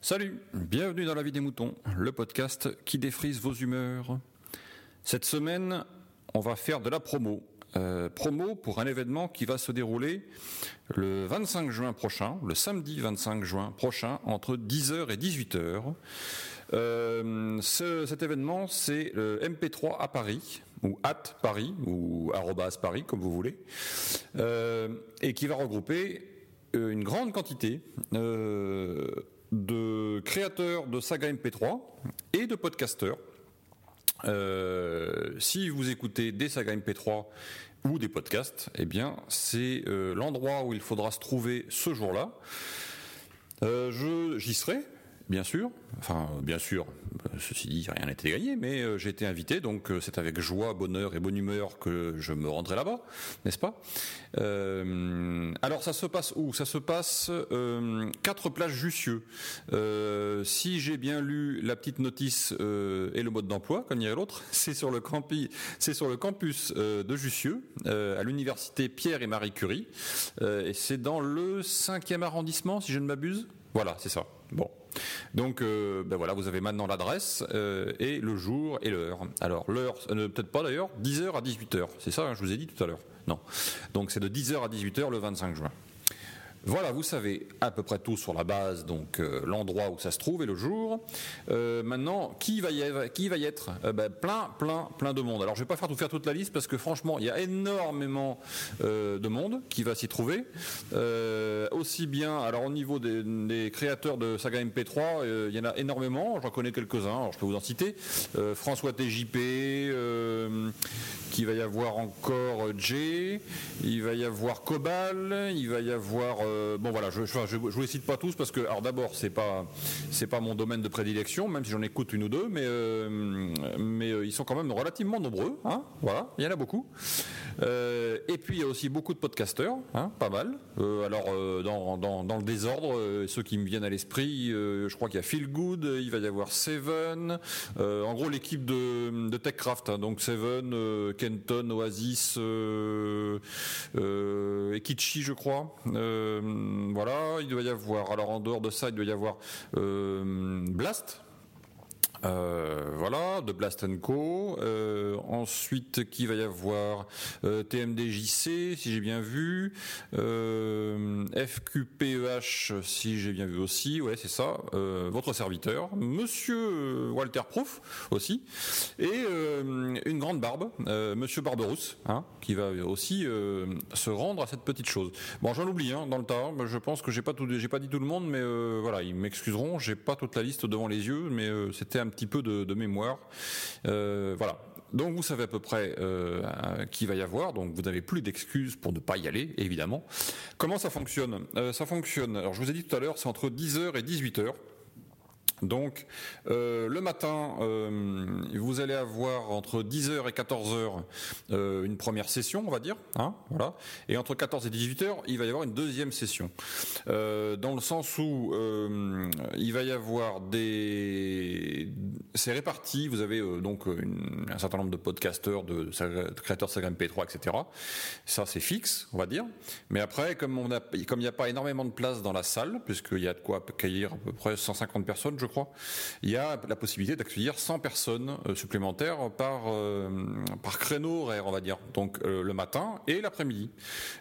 Salut, bienvenue dans la vie des moutons, le podcast qui défrise vos humeurs. Cette semaine, on va faire de la promo. Euh, promo pour un événement qui va se dérouler le 25 juin prochain, le samedi 25 juin prochain, entre 10h et 18h. Euh, ce- cet événement, c'est le MP3 à Paris, ou at Paris, ou arrobas Paris, comme vous voulez, euh, et qui va regrouper euh, une grande quantité euh, de créateurs de saga MP3 et de podcasteurs. Si vous écoutez des sagas MP3 ou des podcasts, eh bien, c'est l'endroit où il faudra se trouver ce jour-là. Euh, J'y serai, bien sûr. Enfin, bien sûr, ceci dit, rien été gagné, mais euh, j'ai été invité, donc euh, c'est avec joie, bonheur et bonne humeur que je me rendrai là-bas, n'est-ce pas? Euh, Alors, ça se passe où? Ça se passe 4 plages Jussieu. Si j'ai bien lu la petite notice et le mode d'emploi, comme dirait l'autre, c'est sur le c'est sur le campus de Jussieu, à l'université Pierre et Marie Curie, et c'est dans le 5e arrondissement, si je ne m'abuse? Voilà, c'est ça. Bon. Donc, euh, ben voilà, vous avez maintenant l'adresse euh, et le jour et l'heure. Alors, l'heure, peut-être pas d'ailleurs, 10h à 18h. C'est ça, hein, je vous ai dit tout à l'heure. Non. Donc, c'est de 10h à 18h le 25 juin. Voilà, vous savez à peu près tout sur la base, donc euh, l'endroit où ça se trouve et le jour. Euh, maintenant, qui va y être, qui Euh, ben, Plein, plein, plein de monde. Alors, je vais pas faire tout faire toute la liste parce que franchement, il y a énormément de monde qui va s'y trouver. Aussi bien, alors au niveau des, créateurs de saga MP3, euh, il y en a énormément. J'en connais quelques-uns. Je peux vous en citer. François TJP. qu'il va y avoir encore J, il va y avoir Cobal, il va y avoir euh, bon voilà, je, je, je, vous les cite pas tous parce que alors d'abord c'est pas pas mon domaine de prédilection, même si j'en écoute une ou deux, mais euh, mais euh, ils sont quand même relativement nombreux, hein, voilà, il y en a beaucoup. Et puis il y a aussi beaucoup de podcasteurs, hein, pas mal. Alors dans, dans, dans le désordre, ceux qui me viennent à l'esprit, je crois qu'il y a Feel Good, il va y avoir Seven, en gros l'équipe de, de TechCraft, hein, donc Seven, Kenton, Oasis, euh, Ekichi je crois. Voilà, il doit y avoir, alors en dehors de ça, il doit y avoir euh, Blast. Euh, voilà, de Blast Co. Euh, ensuite, qui va y avoir euh, TMDJC, si j'ai bien vu. FQPEH, si j'ai bien vu aussi. Ouais, c'est ça. Votre serviteur, Monsieur Walter Proof aussi, et une grande barbe, Monsieur Barberousse, hein, qui va aussi se rendre à cette petite chose. Bon, j'en oublie hein, dans le tas. Je pense que j'ai pas tout, j'ai pas dit tout le monde, mais voilà, ils m'excuseront. J'ai pas toute la liste devant les yeux, mais c'était un petit peu de, de mémoire. Euh, voilà. Donc vous savez à peu près euh, qui va y avoir, donc vous n'avez plus d'excuses pour ne pas y aller, évidemment. Comment ça fonctionne? Euh, Ça fonctionne, alors je vous ai dit tout à l'heure, c'est entre 10h et 18h. Donc euh, le matin, euh, vous allez avoir entre 10h et 14h euh, une première session, on va dire, hein, voilà. Et entre 14 et 18h, il va y avoir une deuxième session. Dans le sens où il va y avoir des, c'est réparti. Vous avez donc un certain nombre de podcasteurs, de, de créateurs de Saga MP3, etc. Ça c'est fixe, on va dire. Mais après, comme il n'y a pas énormément de place dans la salle, puisqu'il y a de quoi accueillir à peu près 150 personnes, je crois, il y a la possibilité d'accueillir 100 personnes euh, supplémentaires par euh, par créneau horaire, on va dire. Donc euh, le matin et l'après-midi.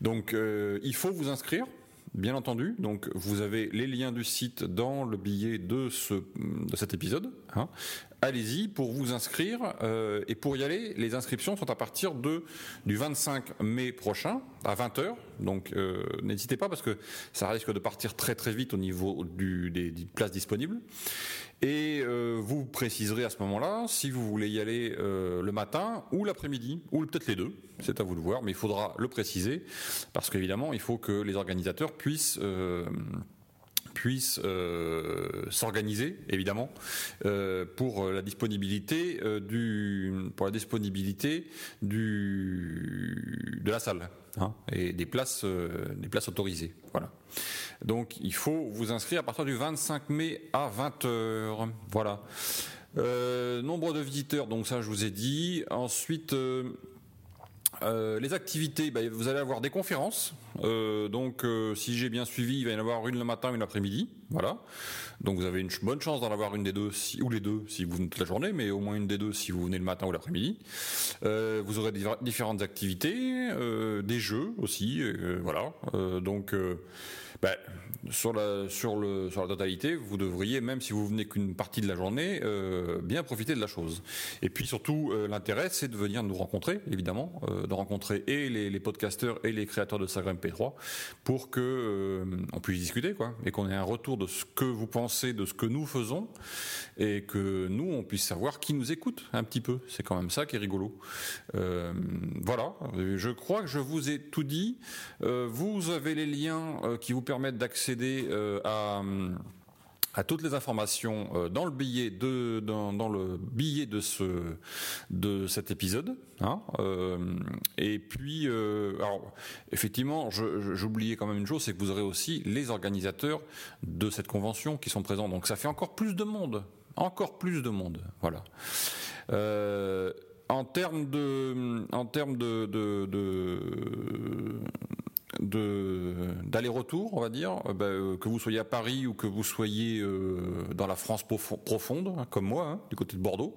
Donc il faut vous inscrire. Bien entendu, donc vous avez les liens du site dans le billet de ce de cet épisode. hein. Allez-y pour vous inscrire euh, et pour y aller, les inscriptions sont à partir du 25 mai prochain à 20h. Donc euh, n'hésitez pas parce que ça risque de partir très très vite au niveau des, places disponibles. Et euh, vous préciserez à ce moment-là si vous voulez y aller le matin ou l'après-midi, ou peut-être les deux, c'est à vous de voir, mais il faudra le préciser, parce qu'évidemment, il faut que les organisateurs puissent... puissent euh, s'organiser évidemment euh, pour la disponibilité euh, du pour la disponibilité du de la salle hein, et des places des places autorisées. Voilà. Donc il faut vous inscrire à partir du 25 mai à 20h voilà. Nombre de visiteurs donc ça je vous ai dit. Ensuite euh, les activités, bah, vous allez avoir des conférences. Euh, donc, euh, si j'ai bien suivi, il va y en avoir une le matin, une l'après-midi. Voilà. Donc, vous avez une bonne chance d'en avoir une des deux, ou les deux, si vous venez toute la journée, mais au moins une des deux si vous venez le matin ou l'après-midi. vous aurez différentes activités, des jeux aussi. voilà. donc, bah, sur la sur le sur la totalité, vous devriez même si vous venez qu'une partie de la journée, euh, bien profiter de la chose. Et puis surtout, euh, l'intérêt, c'est de venir nous rencontrer, évidemment, euh, de rencontrer et les, les, podcasteurs et les créateurs de Saga MP3 pour que on puisse discuter, quoi, et qu'on ait un retour de ce que vous pensez de ce que nous faisons et que nous on puisse savoir qui nous écoute un petit peu. C'est quand même ça qui est rigolo. voilà. Je crois que je vous ai tout dit. vous avez les liens qui vous permettent d'accéder euh, à à toutes les informations euh, dans le billet de dans, le billet de ce de cet épisode. Hein, euh, et puis, alors effectivement, j'oubliais quand même une chose, c'est que vous aurez aussi les organisateurs de cette convention qui sont présents. Donc ça fait encore plus de monde, encore plus de monde. Voilà. en termes de en termes de, de d'aller-retour, on va dire, euh, bah, euh, que vous soyez à Paris ou que vous soyez euh, dans la France profonde, hein, comme moi, hein, du côté de Bordeaux.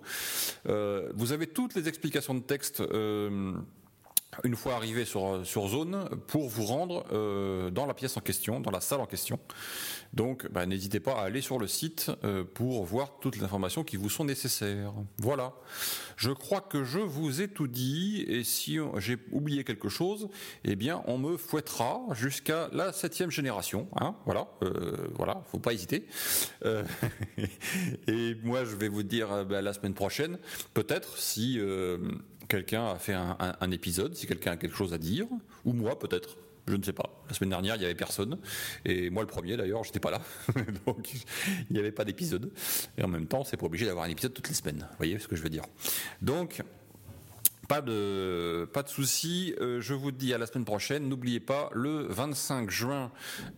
vous avez toutes les explications de texte une fois arrivé sur, sur zone pour vous rendre dans la pièce en question, dans la salle en question. Donc, bah, n'hésitez pas à aller sur le site euh, pour voir toutes les informations qui vous sont nécessaires. Voilà. Je crois que je vous ai tout dit, et si j'ai oublié quelque chose, eh bien, on me fouettera jusqu'à la septième génération. Hein voilà, euh, voilà, faut pas hésiter. Euh, et moi, je vais vous dire bah, la semaine prochaine, peut-être si quelqu'un a fait un épisode, si quelqu'un a quelque chose à dire, ou moi peut-être. Je ne sais pas. La semaine dernière, il n'y avait personne. Et moi, le premier, d'ailleurs, j'étais pas là. Donc, il n'y avait pas d'épisode. Et en même temps, c'est pas obligé d'avoir un épisode toutes les semaines. Vous voyez ce que je veux dire? Donc, pas de, pas. Euh, je vous dis à la semaine prochaine. N'oubliez pas, le 25 juin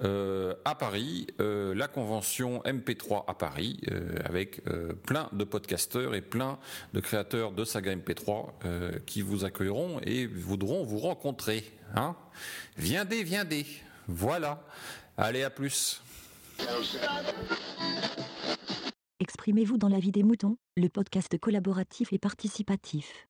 euh, à Paris, euh, la convention MP3 à Paris, avec plein de podcasteurs et plein de créateurs de saga MP3 qui vous accueilleront et voudront vous rencontrer. Hein viendez, viendez. Voilà. Allez, à plus. Exprimez-vous dans la vie des moutons, le podcast collaboratif et participatif.